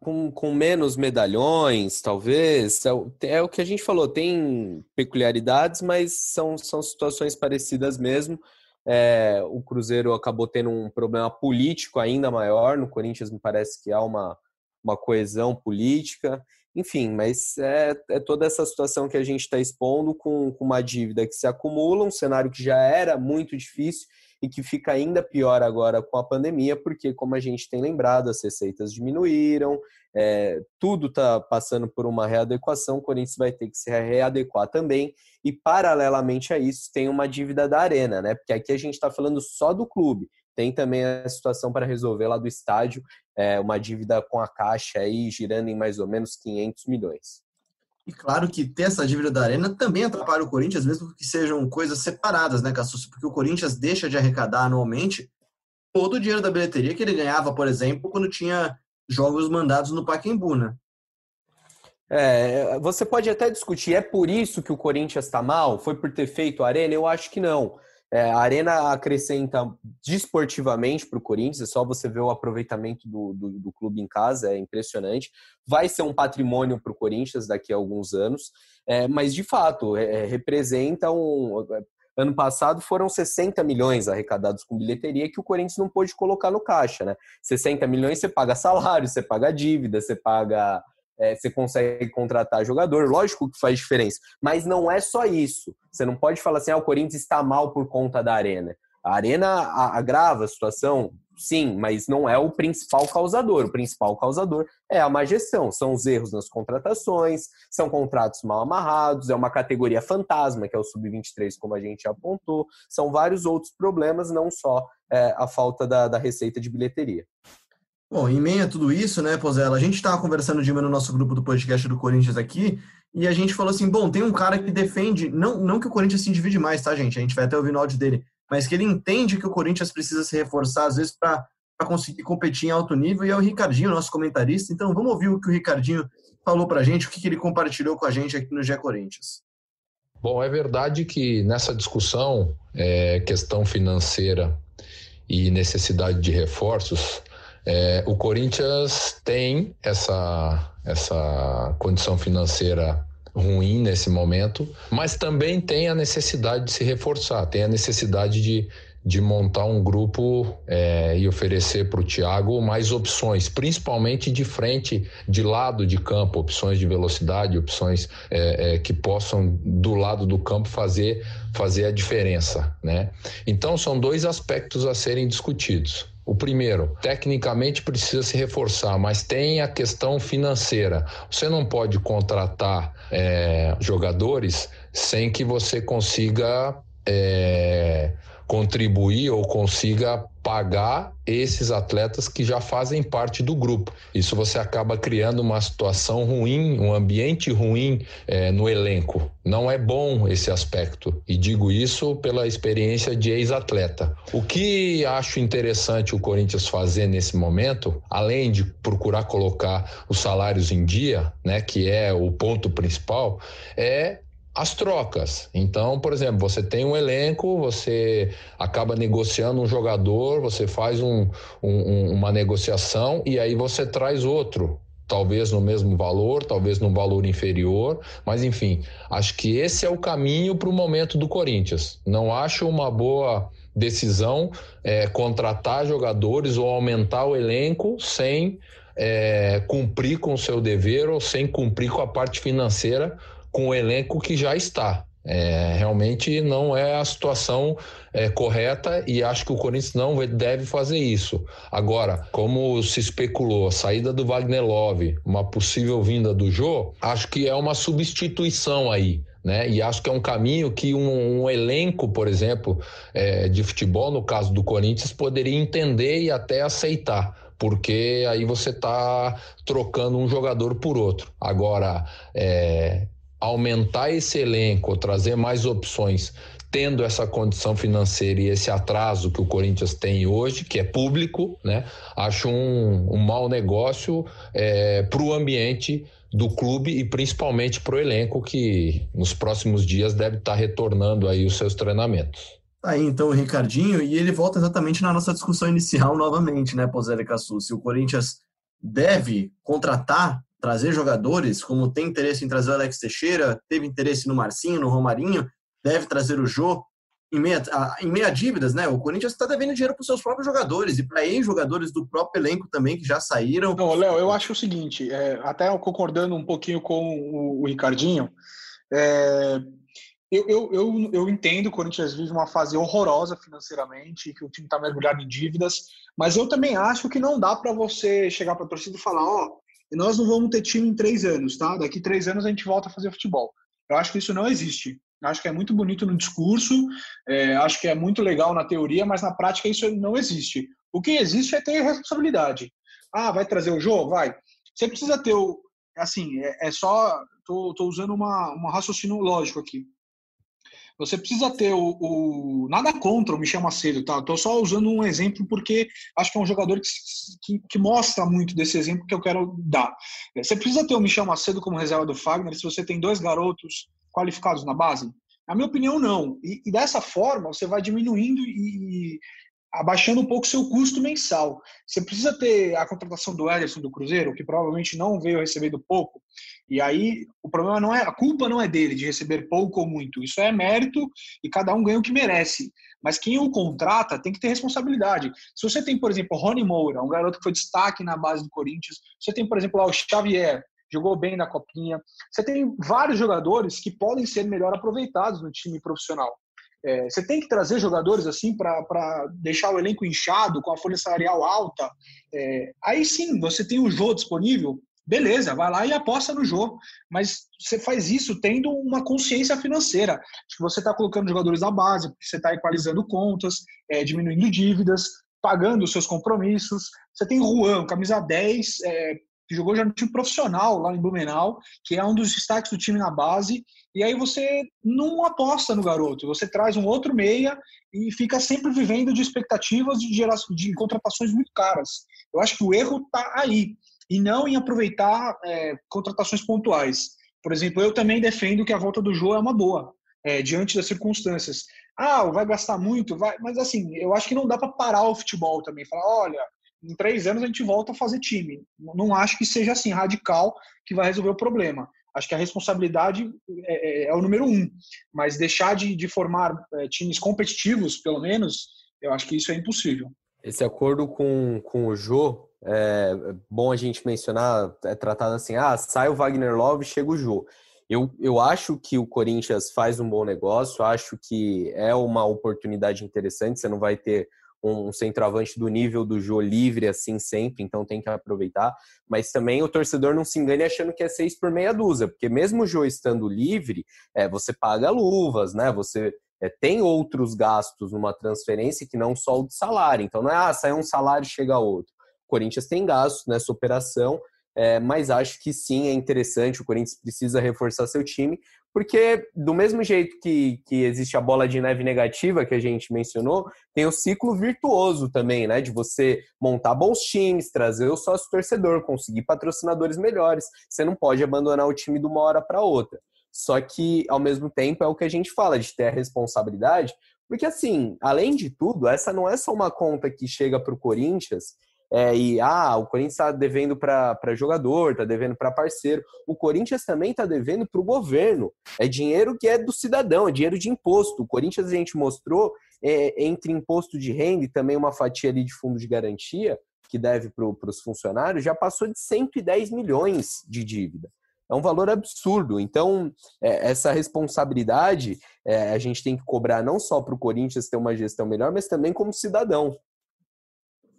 com, com menos medalhões, talvez. É, é, o que a gente falou, tem peculiaridades, mas são, são situações parecidas mesmo. É, o Cruzeiro acabou tendo um problema político ainda maior. No Corinthians, me parece que há uma, uma coesão política. Enfim, mas é, é toda essa situação que a gente está expondo com, com uma dívida que se acumula, um cenário que já era muito difícil e que fica ainda pior agora com a pandemia, porque, como a gente tem lembrado, as receitas diminuíram, é, tudo está passando por uma readequação, o Corinthians vai ter que se readequar também, e paralelamente a isso tem uma dívida da Arena, né? Porque aqui a gente está falando só do clube, tem também a situação para resolver lá do estádio, é, uma dívida com a Caixa aí girando em mais ou menos 500 milhões. E claro que ter essa dívida da Arena também atrapalha o Corinthians, mesmo que sejam coisas separadas, né, Cassus? Porque o Corinthians deixa de arrecadar anualmente todo o dinheiro da bilheteria que ele ganhava, por exemplo, quando tinha jogos mandados no Pacaembu, né? É, você pode até discutir, é por isso que o Corinthians está mal? Foi por ter feito a Arena? Eu acho que não. É, a Arena acrescenta desportivamente para o Corinthians, é só você ver o aproveitamento do, do, do, clube em casa, é impressionante. Vai ser um patrimônio para o Corinthians daqui a alguns anos, é, mas de fato é, é representa um. Ano passado foram 60 milhões arrecadados com bilheteria que o Corinthians não pôde colocar no caixa, né? 60 milhões você paga salário, você paga dívida, você paga é, você consegue contratar jogador, lógico que faz diferença, mas não é só isso. Você não pode falar assim, ah, o Corinthians está mal por conta da arena. A arena agrava a situação, sim, mas não é o principal causador. O principal causador é a má gestão, são os erros nas contratações, são contratos mal amarrados, é uma categoria fantasma, que é o sub-23, como a gente apontou, são vários outros problemas, não só é, a falta da, da receita de bilheteria. Bom, em meio a tudo isso, né, Pozella, a gente estava conversando de no nosso grupo do podcast do Corinthians aqui, e a gente falou assim, bom, tem um cara que defende, não, não que o Corinthians se divide mais, tá, gente? A gente vai até ouvir no áudio dele, mas que ele entende que o Corinthians precisa se reforçar, às vezes, para conseguir competir em alto nível, e é o Ricardinho, nosso comentarista. Então, vamos ouvir o que o Ricardinho falou para a gente, o que, que ele compartilhou com a gente aqui no GE Corinthians. Bom, é verdade que nessa discussão, é, questão financeira e necessidade de reforços, é, o Corinthians tem essa, essa condição financeira ruim nesse momento, mas também tem a necessidade de se reforçar, tem a necessidade de, de montar um grupo é, e oferecer para o Thiago mais opções, principalmente de frente, de lado de campo, opções de velocidade, opções é, é, que possam do lado do campo fazer fazer a diferença, né? Então são dois aspectos a serem discutidos. O primeiro, tecnicamente precisa se reforçar, mas tem a questão financeira. Você não pode contratar é, jogadores sem que você consiga é, contribuir ou consiga pagar esses atletas que já fazem parte do grupo. Isso você acaba criando uma situação ruim, um ambiente ruim é, no elenco. Não é bom esse aspecto. E digo isso pela experiência de ex-atleta. O que acho interessante o Corinthians fazer nesse momento, além de procurar colocar os salários em dia, né, que é o ponto principal, é as trocas. Então, por exemplo, você tem um elenco, você acaba negociando um jogador, você faz um, um, uma negociação e aí você traz outro. Talvez no mesmo valor, talvez num valor inferior, mas enfim, acho que esse é o caminho para o momento do Corinthians. Não acho uma boa decisão é, contratar jogadores ou aumentar o elenco sem é, cumprir com o seu dever ou sem cumprir com a parte financeira com o elenco que já está. É, realmente não é a situação é, correta e acho que o Corinthians não deve fazer isso. Agora, como se especulou, a saída do Wagner Love, uma possível vinda do Jô, acho que é uma substituição aí. Né? E acho que é um caminho que um, um elenco, por exemplo, é, de futebol, no caso do Corinthians, poderia entender e até aceitar porque aí você está trocando um jogador por outro. Agora, é, aumentar esse elenco, trazer mais opções, tendo essa condição financeira e esse atraso que o Corinthians tem hoje, que é público, né? Acho um, um mau negócio é, para o ambiente do clube e principalmente para o elenco que nos próximos dias deve estar tá retornando aí os seus treinamentos. Tá aí então o Ricardinho, e ele volta exatamente na nossa discussão inicial novamente, né, Pozela Cassu? Se o Corinthians deve contratar trazer jogadores, como tem interesse em trazer o Alex Teixeira, teve interesse no Marcinho, no Romarinho, deve trazer o Jô, em meia, em meia dívidas, né? O Corinthians está devendo dinheiro para os seus próprios jogadores e para ex-jogadores do próprio elenco também que já saíram. Não, Léo, eu acho o seguinte, é, até concordando um pouquinho com o, o Ricardinho, é, eu, eu, eu, eu, entendo que o Corinthians vive uma fase horrorosa financeiramente, que o time está mergulhado em dívidas, mas eu também acho que não dá para você chegar para a torcida e falar: ó, oh, e nós não vamos ter time em três anos, tá? Daqui três anos a gente volta a fazer futebol. Eu acho que isso não existe. Eu acho que é muito bonito no discurso, é, acho que é muito legal na teoria, mas na prática isso não existe. O que existe é ter responsabilidade. Ah, vai trazer o jogo? Vai. Você precisa ter o. Assim, é, é só. Tô, usando uma, um raciocínio lógico aqui. Você precisa ter o, o, Nada contra o Michel Macedo, tá? Estou só usando um exemplo porque acho que é um jogador que, que, que, mostra muito desse exemplo que eu quero dar. Você precisa ter o Michel Macedo como reserva do Fagner se você tem dois garotos qualificados na base? Na minha opinião, não. E, e dessa forma, você vai diminuindo e, abaixando um pouco seu custo mensal. Você precisa ter a contratação do Ederson do Cruzeiro, que provavelmente não veio recebendo pouco, e aí o problema não é, a culpa não é dele de receber pouco ou muito, isso é mérito e cada um ganha o que merece. Mas quem o contrata tem que ter responsabilidade. Se você tem, por exemplo, o Rony Moura, um garoto que foi destaque na base do Corinthians, você tem, por exemplo, lá o Xavier, jogou bem na copinha. Você tem vários jogadores que podem ser melhor aproveitados no time profissional. É, você tem que trazer jogadores assim para deixar o elenco inchado, com a folha salarial alta. É, aí sim, você tem o jogo disponível, beleza, vai lá e aposta no jogo. Mas você faz isso tendo uma consciência financeira. que você está colocando jogadores da base, você está equalizando contas, é, diminuindo dívidas, pagando os seus compromissos. Você tem Juan, camisa 10, é, que jogou já no time profissional lá em Blumenau, que é um dos destaques do time na base, e aí você não aposta no garoto, você traz um outro meia e fica sempre vivendo de expectativas de, de contratações muito caras. Eu acho que o erro está aí, e não em aproveitar é, contratações pontuais. Por exemplo, eu também defendo que a volta do Jô é uma boa, é, diante das circunstâncias. Ah, vai gastar muito, vai, mas assim, eu acho que não dá para parar o futebol também. Falar, olha, em três anos a gente volta a fazer time. Não acho que seja assim radical que vai resolver o problema. Acho que a responsabilidade é, é, é o número um, mas deixar de, de formar é, times competitivos, pelo menos, eu acho que isso é impossível. Esse acordo com, com o Jô, é bom a gente mencionar, é tratado assim, ah, sai o Wagner Love, chega o Jô. Eu, eu acho que o Corinthians faz um bom negócio, acho que é uma oportunidade interessante, você não vai ter um centroavante do nível do Jô livre assim sempre, então tem que aproveitar. Mas também o torcedor não se engane achando que é seis por meia dúzia, porque mesmo o Jô estando livre, é, você paga luvas, né? Você é, tem outros gastos numa transferência que não só o de salário. Então não é, ah, sai um salário chega outro. O Corinthians tem gastos nessa operação, é, mas acho que sim, é interessante. O Corinthians precisa reforçar seu time, porque do mesmo jeito que, que existe a bola de neve negativa que a gente mencionou, tem o ciclo virtuoso também, né? De você montar bons times, trazer o sócio torcedor, conseguir patrocinadores melhores. Você não pode abandonar o time de uma hora para outra. Só que, ao mesmo tempo, é o que a gente fala, de ter a responsabilidade, porque, assim, além de tudo, essa não é só uma conta que chega para o Corinthians é, e ah, o Corinthians está devendo para jogador, está devendo para parceiro. O Corinthians também está devendo para o governo. É dinheiro que é do cidadão, é dinheiro de imposto. O Corinthians a gente mostrou é, entre imposto de renda e também uma fatia ali de fundo de garantia que deve para os funcionários, já passou de 110 milhões de dívida. É um valor absurdo. Então, é, essa responsabilidade é, a gente tem que cobrar não só para o Corinthians ter uma gestão melhor, mas também como cidadão.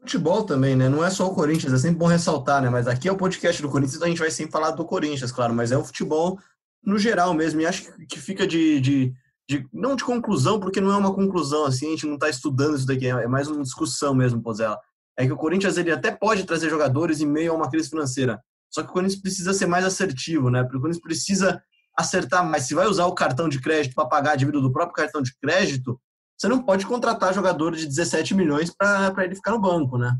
Futebol também, né? Não é só o Corinthians, é sempre bom ressaltar, né? Mas aqui é o podcast do Corinthians, então a gente vai sempre falar do Corinthians, claro, mas é o futebol no geral mesmo. E acho que fica de, de, de não de conclusão, porque não é uma conclusão, assim, a gente não está estudando isso daqui, é mais uma discussão mesmo, Pozella. É que o Corinthians ele até pode trazer jogadores em meio a uma crise financeira, só que o Corinthians precisa ser mais assertivo, né? Porque o Corinthians precisa acertar mais. Se vai usar o cartão de crédito para pagar a dívida do próprio cartão de crédito, você não pode contratar jogador de 17 milhões para ele ficar no banco, né?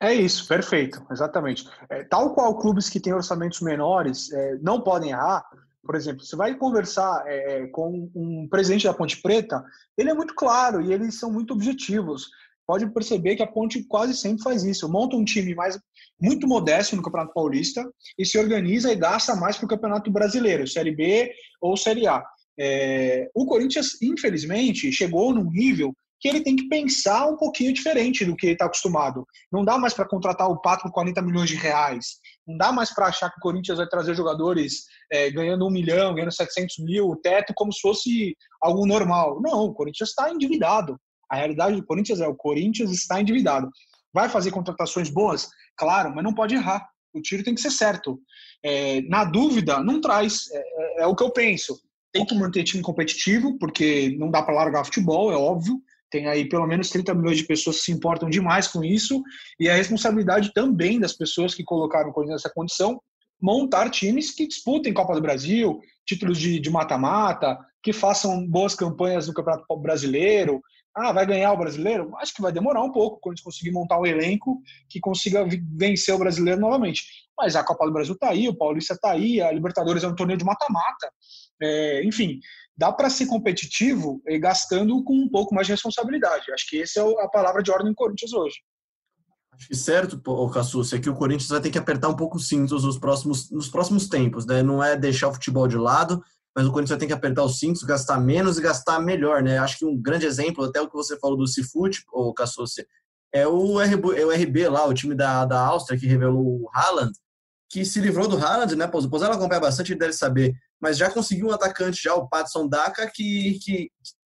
É isso, perfeito, exatamente. É, tal qual clubes que têm orçamentos menores é, não podem errar, por exemplo, você vai conversar é, com um presidente da Ponte Preta, ele é muito claro e eles são muito objetivos. Pode perceber que a Ponte quase sempre faz isso. Monta um time mais muito modesto no Campeonato Paulista e se organiza e gasta mais para o Campeonato Brasileiro, Série B ou Série A. É, o Corinthians, infelizmente, chegou num nível que ele tem que pensar um pouquinho diferente do que ele está acostumado. Não dá mais para contratar o Pato por 40 milhões de reais. Não dá mais para achar que o Corinthians vai trazer jogadores é, ganhando um milhão, ganhando 700 mil, o teto, como se fosse algo normal. Não, o Corinthians está endividado. A realidade do Corinthians é o Corinthians está endividado. Vai fazer contratações boas? Claro, mas não pode errar. O tiro tem que ser certo. É, na dúvida, não traz. É, é, é o que eu penso. Tem que manter time competitivo, porque não dá para largar futebol, é óbvio. Tem aí pelo menos 30 milhões de pessoas que se importam demais com isso. E a responsabilidade também das pessoas que colocaram o Corinthians nessa condição montar times que disputem Copa do Brasil, títulos de mata-mata, que façam boas campanhas no Campeonato Brasileiro, ah, vai ganhar o brasileiro? Acho que vai demorar um pouco quando a gente conseguir montar um elenco que consiga vencer o brasileiro novamente. Mas a Copa do Brasil está aí, o Paulista está aí, a Libertadores é um torneio de mata-mata. É, enfim, dá para ser competitivo e gastando com um pouco mais de responsabilidade. Acho que essa é a palavra de ordem do Corinthians hoje. Acho que certo, Cassus, é que o Corinthians vai ter que apertar um pouco os cintos nos próximos, nos próximos tempos, né? Não é deixar o futebol de lado, mas o Corinthians vai ter que apertar os cintos, gastar menos e gastar melhor, né? Acho que um grande exemplo, até o que você falou do Cifute, ou Cassossi, é o, RB, é o RB lá, o time da, da Áustria que revelou o Haaland, que se livrou do Haaland, né? Pois ela acompanha bastante, ele deve saber, mas já conseguiu um atacante já, o Patson Daka, que, que,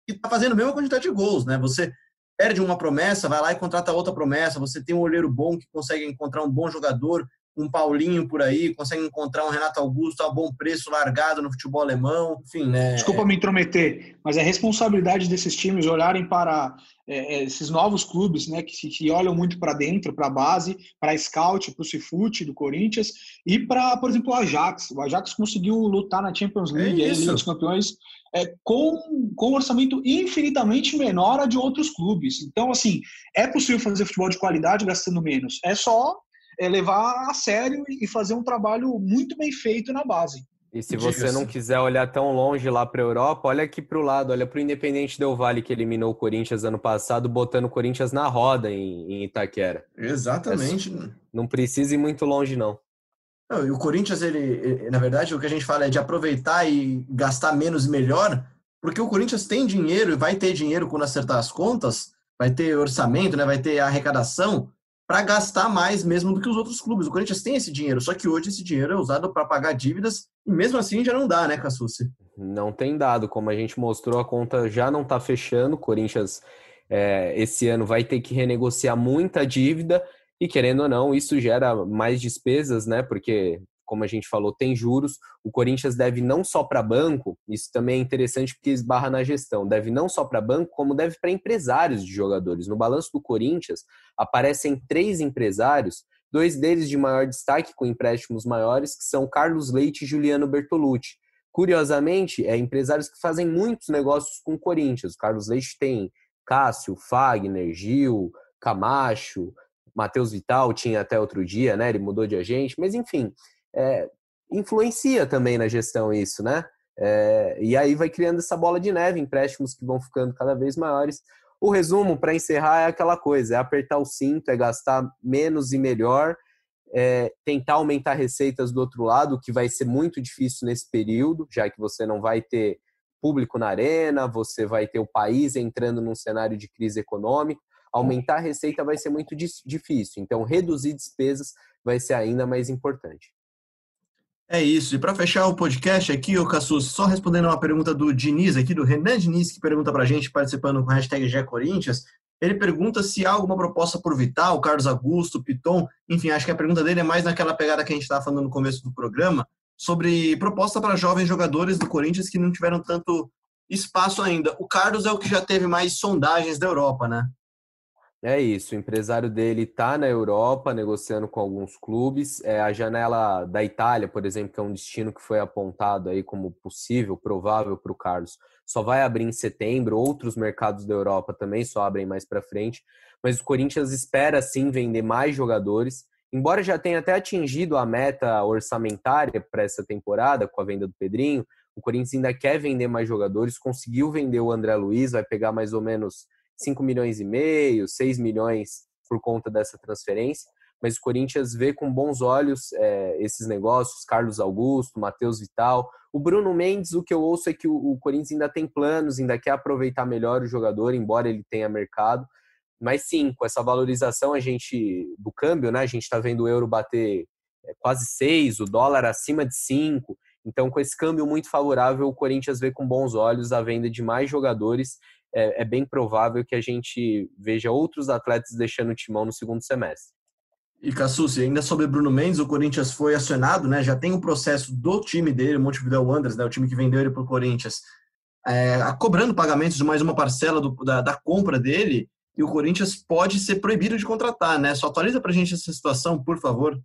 que tá fazendo a mesma quantidade de gols, né? Você perde uma promessa, vai lá e contrata outra promessa, você tem um olheiro bom que consegue encontrar um bom jogador, um Paulinho por aí, consegue encontrar um Renato Augusto a bom preço largado no futebol alemão, enfim, né? Desculpa me intrometer, mas é responsabilidade desses times olharem para é, é esses novos clubes, né, que, que olham muito para dentro, para a base, para scout, para o Cifute do Corinthians e para, por exemplo, o Ajax. O Ajax conseguiu lutar na Champions é League, é aí, Liga dos Campeões, é, com, com um orçamento infinitamente menor a de outros clubes. Então, assim, é possível fazer futebol de qualidade gastando menos. É só é levar a sério e fazer um trabalho muito bem feito na base. E se você não quiser olhar tão longe lá para a Europa, olha aqui para o lado, olha para o Independente Del Vale que eliminou o Corinthians ano passado, botando o Corinthians na roda em, em Itaquera. Exatamente. É, não precisa ir muito longe, não. não. E o Corinthians, ele, na verdade, o que a gente fala é de aproveitar e gastar menos e melhor, porque o Corinthians tem dinheiro e vai ter dinheiro quando acertar as contas, vai ter orçamento, né, vai ter arrecadação para gastar mais mesmo do que os outros clubes. O Corinthians tem esse dinheiro, só que hoje esse dinheiro é usado para pagar dívidas e mesmo assim já não dá, né, Cassucci? Não tem dado, como a gente mostrou, a conta já não está fechando. O Corinthians é, esse ano vai ter que renegociar muita dívida e querendo ou não, isso gera mais despesas, né? Porque como a gente falou, tem juros. O Corinthians deve não só para banco, isso também é interessante porque esbarra na gestão, deve não só para banco, como deve para empresários de jogadores. No balanço do Corinthians, aparecem três empresários, dois deles de maior destaque, com empréstimos maiores, que são Carlos Leite e Juliano Bertolucci. Curiosamente, é empresários que fazem muitos negócios com o Corinthians. O Carlos Leite tem Cássio, Fagner, Gil, Camacho, Matheus Vital tinha até outro dia, né? Ele mudou de agente, mas enfim, é, influencia também na gestão isso, né? É, e aí vai criando essa bola de neve, empréstimos que vão ficando cada vez maiores. O resumo, para encerrar, é aquela coisa: é apertar o cinto, é gastar menos e melhor, é tentar aumentar receitas do outro lado, que vai ser muito difícil nesse período, já que você não vai ter público na arena, você vai ter o país entrando num cenário de crise econômica. Aumentar a receita vai ser muito difícil, então reduzir despesas vai ser ainda mais importante. É isso. E para fechar o podcast aqui, o Cassus, só respondendo uma pergunta do Diniz aqui, do Renan Diniz, que pergunta para a gente, participando com a hashtag GECorinthians. Ele pergunta se há alguma proposta por Vital, Carlos Augusto, Piton. Enfim, acho que a pergunta dele é mais naquela pegada que a gente estava falando no começo do programa, sobre proposta para jovens jogadores do Corinthians que não tiveram tanto espaço ainda. O Carlos é o que já teve mais sondagens da Europa, né? É isso, o empresário dele está na Europa negociando com alguns clubes. É, a janela da Itália, por exemplo, que é um destino que foi apontado aí como possível, provável para o Carlos, só vai abrir em setembro. Outros mercados da Europa também só abrem mais para frente. Mas o Corinthians espera sim vender mais jogadores. Embora já tenha até atingido a meta orçamentária para essa temporada com a venda do Pedrinho, o Corinthians ainda quer vender mais jogadores. Conseguiu vender o André Luiz, vai pegar mais ou menos 5 milhões e meio, 6 milhões por conta dessa transferência, mas o Corinthians vê com bons olhos é, esses negócios, Carlos Augusto, Matheus Vital. O Bruno Mendes, o que eu ouço é que o, o, Corinthians ainda tem planos, ainda quer aproveitar melhor o jogador, embora ele tenha mercado. Mas sim, com essa valorização a gente do câmbio, né? A gente está vendo o euro bater é, quase 6, o dólar acima de 5. Então, com esse câmbio muito favorável, o Corinthians vê com bons olhos a venda de mais jogadores é, é bem provável que a gente veja outros atletas deixando o timão no segundo semestre. E Cassucci, ainda sobre Bruno Mendes, o Corinthians foi acionado, né? Já tem o um processo do time dele, o Montevideo Wanderers, né? O time que vendeu ele para o Corinthians, é, cobrando pagamentos de mais uma parcela do, da, da, compra dele. E o Corinthians pode ser proibido de contratar, né? Só atualiza para a gente essa situação, por favor.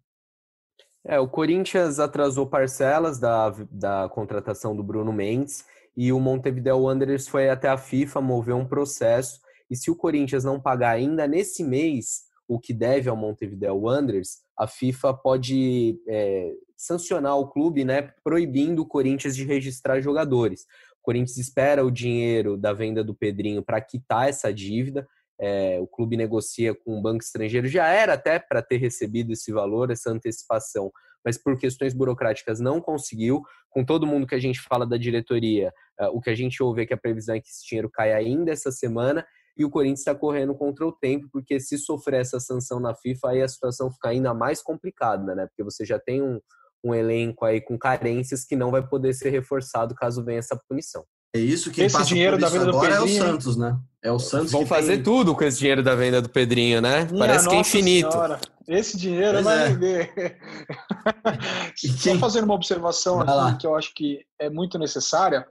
É, o Corinthians atrasou parcelas da, da contratação do Bruno Mendes e o Montevideo Wanderers foi até a FIFA mover um processo e se o Corinthians não pagar ainda nesse mês o que deve ao Montevideo Wanderers, a FIFA pode é, sancionar o clube, né, proibindo o Corinthians de registrar jogadores. O Corinthians espera o dinheiro da venda do Pedrinho para quitar essa dívida. É, o clube negocia com um banco estrangeiro, já era até para ter recebido esse valor, essa antecipação, mas por questões burocráticas não conseguiu. Com todo mundo que a gente fala da diretoria, uh, o que a gente ouve é que a previsão é que esse dinheiro caia ainda essa semana e o Corinthians está correndo contra o tempo, porque se sofrer essa sanção na FIFA, aí a situação fica ainda mais complicada, né? Porque você já tem um, um elenco aí com carências que não vai poder ser reforçado caso venha essa punição. É isso que esse dinheiro da venda agora do Pedrinho... é o Santos, né? É o Santos Vão fazer tem... tudo com esse dinheiro da venda do Pedrinho, né? Minha Parece que é infinito. Senhora. Esse dinheiro vai é. vender. Só fazendo uma observação aqui que eu acho que é muito necessária.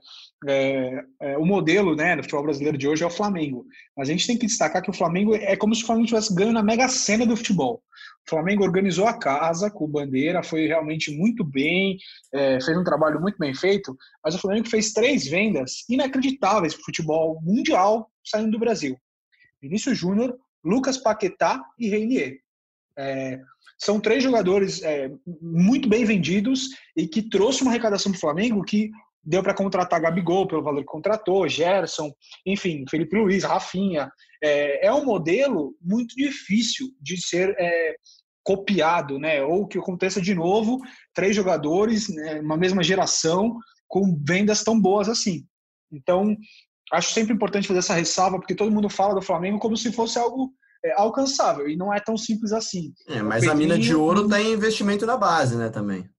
É, é, o modelo né, do futebol brasileiro de hoje é o Flamengo. Mas a gente tem que destacar que o Flamengo é como se o Flamengo tivesse ganho na mega cena do futebol. O Flamengo organizou a casa com Bandeira, foi realmente muito bem, é, fez um trabalho muito bem feito, mas o Flamengo fez três vendas inacreditáveis para o futebol mundial saindo do Brasil. Vinícius Júnior, Lucas Paquetá e Reinier. É, são três jogadores é, muito bem vendidos e que trouxe uma arrecadação para o Flamengo que deu para contratar Gabigol pelo valor que contratou, Gerson, enfim, Felipe Luiz, Rafinha. É, é um modelo muito difícil de ser é, copiado, né? Ou que aconteça de novo, três jogadores, né, uma mesma geração, com vendas tão boas assim. Então, acho sempre importante fazer essa ressalva, porque todo mundo fala do Flamengo como se fosse algo é, alcançável, e não é tão simples assim. É, mas a mina de ouro tem investimento na base, né, também.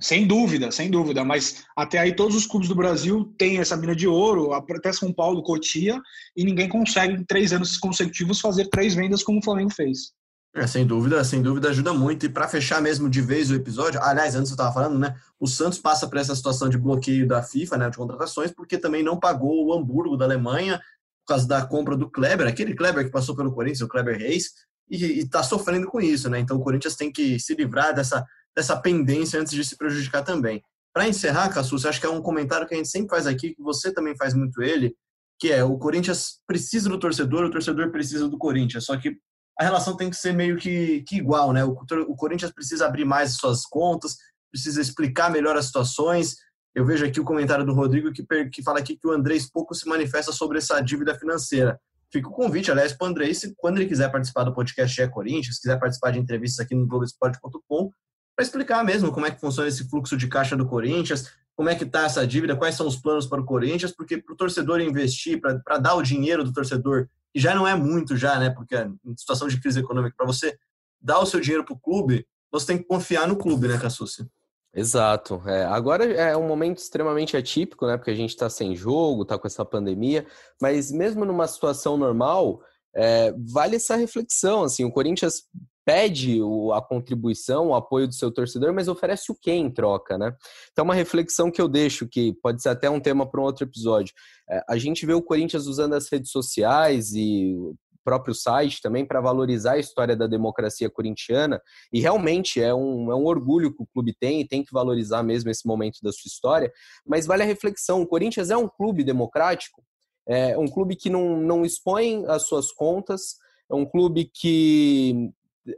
Sem dúvida, sem dúvida. Mas até aí todos os clubes do Brasil têm essa mina de ouro, até São Paulo, Cotia, e ninguém consegue em três anos consecutivos fazer três vendas como o Flamengo fez. É, sem dúvida, sem dúvida ajuda muito. E para fechar mesmo de vez o episódio, aliás, antes eu estava falando, né? O Santos passa por essa situação de bloqueio da FIFA, né, de contratações, porque também não pagou o Hamburgo da Alemanha por causa da compra do Kleber, aquele Kleber que passou pelo Corinthians, o Kleber Reis, e está sofrendo com isso, né? Então o Corinthians tem que se livrar dessa dessa pendência antes de se prejudicar também. Para encerrar, Cassus, acho que é um comentário que a gente sempre faz aqui, que você também faz muito ele, que é o Corinthians precisa do torcedor, o torcedor precisa do Corinthians. Só que a relação tem que ser meio que, que igual, né? O, o Corinthians precisa abrir mais suas contas, precisa explicar melhor as situações. Eu vejo aqui o comentário do Rodrigo que, que fala aqui que o Andrés pouco se manifesta sobre essa dívida financeira. Fica o convite, aliás, para o Andrés, quando ele quiser participar do podcast É Corinthians, quiser participar de entrevistas aqui no Globoesporte.com, para explicar mesmo como é que funciona esse fluxo de caixa do Corinthians, como é que está essa dívida, quais são os planos para o Corinthians, porque para o torcedor investir, para dar o dinheiro do torcedor, que já não é muito já, né? Porque em situação de crise econômica, para você dar o seu dinheiro para o clube, você tem que confiar no clube, né, Cassucci? Exato. É, agora é um momento extremamente atípico, né? Porque a gente está sem jogo, está com essa pandemia, mas mesmo numa situação normal, é, vale essa reflexão. Assim, o Corinthians pede o, a contribuição, o apoio do seu torcedor, mas oferece o que em troca, né? Então, uma reflexão que eu deixo, que pode ser até um tema para um outro episódio. É, a gente vê o Corinthians usando as redes sociais e o próprio site também para valorizar a história da democracia corintiana, e realmente é um, é um orgulho que o clube tem e tem que valorizar mesmo esse momento da sua história, mas vale a reflexão, o Corinthians é um clube democrático, é um clube que não, não expõe as suas contas, é um clube que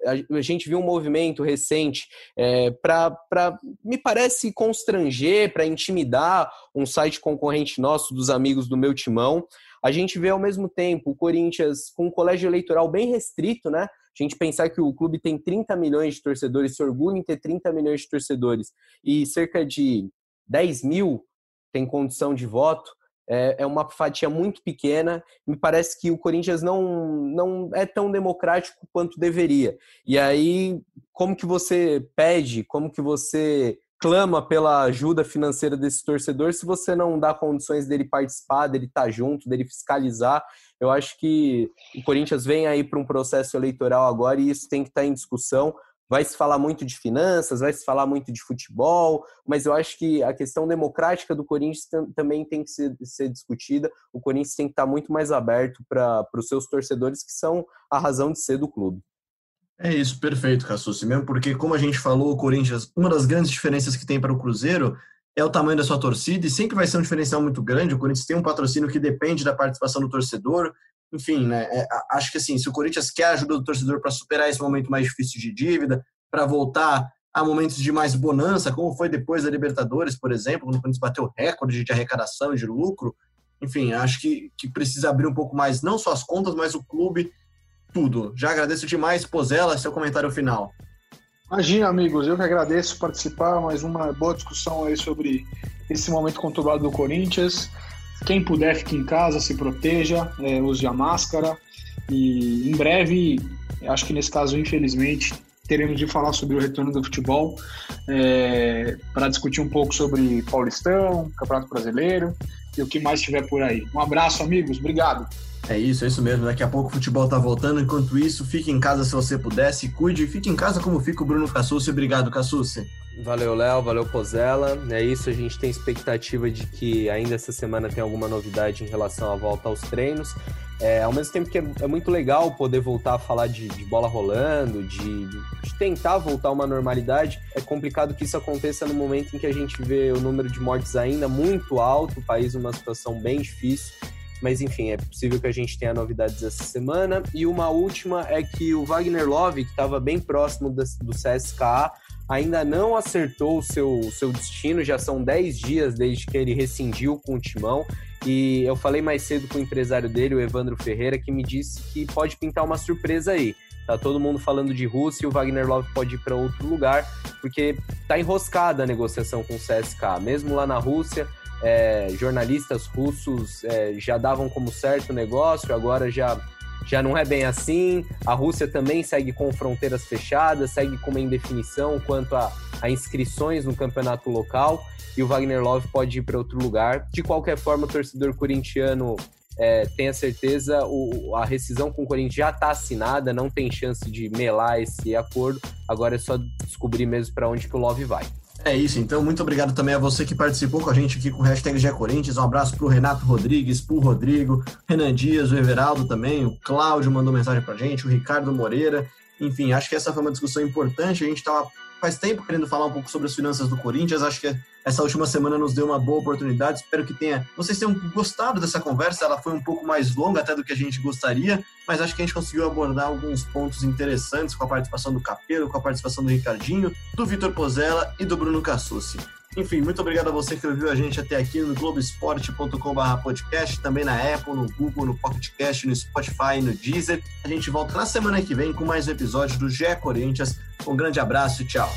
a, gente viu um movimento recente é, para, me parece, constranger, para intimidar um site concorrente nosso, dos amigos do meu timão. A gente vê ao mesmo tempo o Corinthians com um colégio eleitoral bem restrito, né? A gente pensar que o clube tem 30 milhões de torcedores, se orgulha em ter 30 milhões de torcedores e cerca de 10 mil tem condição de voto é, é uma fatia muito pequena. Me parece que o Corinthians não, não é tão democrático quanto deveria. E aí, como que você pede, como que você clama pela ajuda financeira desse torcedor se você não dá condições dele participar, dele estar tá junto, dele fiscalizar? Eu acho que o Corinthians vem aí para um processo eleitoral agora e isso tem que estar tá em discussão. Vai se falar muito de finanças, vai se falar muito de futebol, mas eu acho que a questão democrática do Corinthians também tem que ser, ser discutida. O Corinthians tem que estar muito mais aberto para os seus torcedores, que são a razão de ser do clube. É isso, perfeito, Cassucci. Mesmo porque, como a gente falou, o Corinthians, uma das grandes diferenças que tem para o Cruzeiro é o tamanho da sua torcida, e sempre vai ser um diferencial muito grande. O Corinthians tem um patrocínio que depende da participação do torcedor, enfim, né, é, acho que assim, se o Corinthians quer a ajuda do torcedor para superar esse momento mais difícil de dívida, para voltar a momentos de mais bonança, como foi depois da Libertadores, por exemplo, quando o Corinthians bateu recorde de arrecadação e de lucro, enfim, acho que, que precisa abrir um pouco mais, não só as contas, mas o clube, tudo. Já agradeço demais, Pozela, seu comentário final. Imagina, amigos, eu que agradeço participar, mais uma boa discussão aí sobre esse momento conturbado do Corinthians. Quem puder, fique em casa, se proteja, é, use a máscara. E em breve, acho que nesse caso, infelizmente, teremos de falar sobre o retorno do futebol, é, para discutir um pouco sobre Paulistão, Campeonato Brasileiro e o que mais tiver por aí. Um abraço, amigos. Obrigado. É isso, é isso mesmo. Daqui a pouco o futebol tá voltando. Enquanto isso, fique em casa se você puder, se cuide. Fique em casa como fica o Bruno Cassucci. Obrigado, Cassucci. Valeu, Léo. Valeu, Pozella. É isso, a gente tem expectativa de que ainda essa semana tem alguma novidade em relação à volta aos treinos. É, ao mesmo tempo que é, é muito legal poder voltar a falar de, de bola rolando, de, de, tentar voltar uma normalidade, é complicado que isso aconteça no momento em que a gente vê o número de mortes ainda muito alto, o país numa situação bem difícil. Mas enfim, é possível que a gente tenha novidades essa semana. E uma última é que o Wagner Love, que estava bem próximo do, CSKA, ainda não acertou o seu, seu destino, já são 10 dias desde que ele rescindiu com o timão. E eu falei mais cedo com o empresário dele, o Evandro Ferreira, que me disse que pode pintar uma surpresa aí. Tá todo mundo falando de Rússia e o Wagner Love pode ir para outro lugar, porque tá enroscada a negociação com o CSK. Mesmo lá na Rússia, é, jornalistas russos é, já davam como certo o negócio, agora já, já não é bem assim. A Rússia também segue com fronteiras fechadas, segue com uma indefinição quanto a, a inscrições no campeonato local e o Wagner Love pode ir para outro lugar. De qualquer forma, o torcedor corintiano é, tenha certeza, o, a rescisão com o Corinthians já está assinada, não tem chance de melar esse acordo. Agora é só descobrir mesmo para onde que o Love vai. É isso, então muito obrigado também a você que participou com a gente aqui com o hashtag GeCorinthians. Um abraço para o Renato Rodrigues, para o Rodrigo, Renan Dias, o Everaldo também, o Cláudio mandou mensagem para a gente, o Ricardo Moreira. Enfim, acho que essa foi uma discussão importante. A gente estava faz tempo querendo falar um pouco sobre as finanças do Corinthians. Acho que essa última semana nos deu uma boa oportunidade. Espero que tenha, vocês tenham gostado dessa conversa. Ela foi um pouco mais longa até do que a gente gostaria, mas acho que a gente conseguiu abordar alguns pontos interessantes com a participação do Capelo, com a participação do Ricardinho, do Vitor Pozella e do Bruno Cassucci. Enfim, muito obrigado a você que ouviu a gente até aqui no globesport.com.br podcast, também na Apple, no Google, no Pocketcast, no Spotify, no Deezer. A gente volta na semana que vem com mais um episódio do GE Corinthians. Um grande abraço e tchau.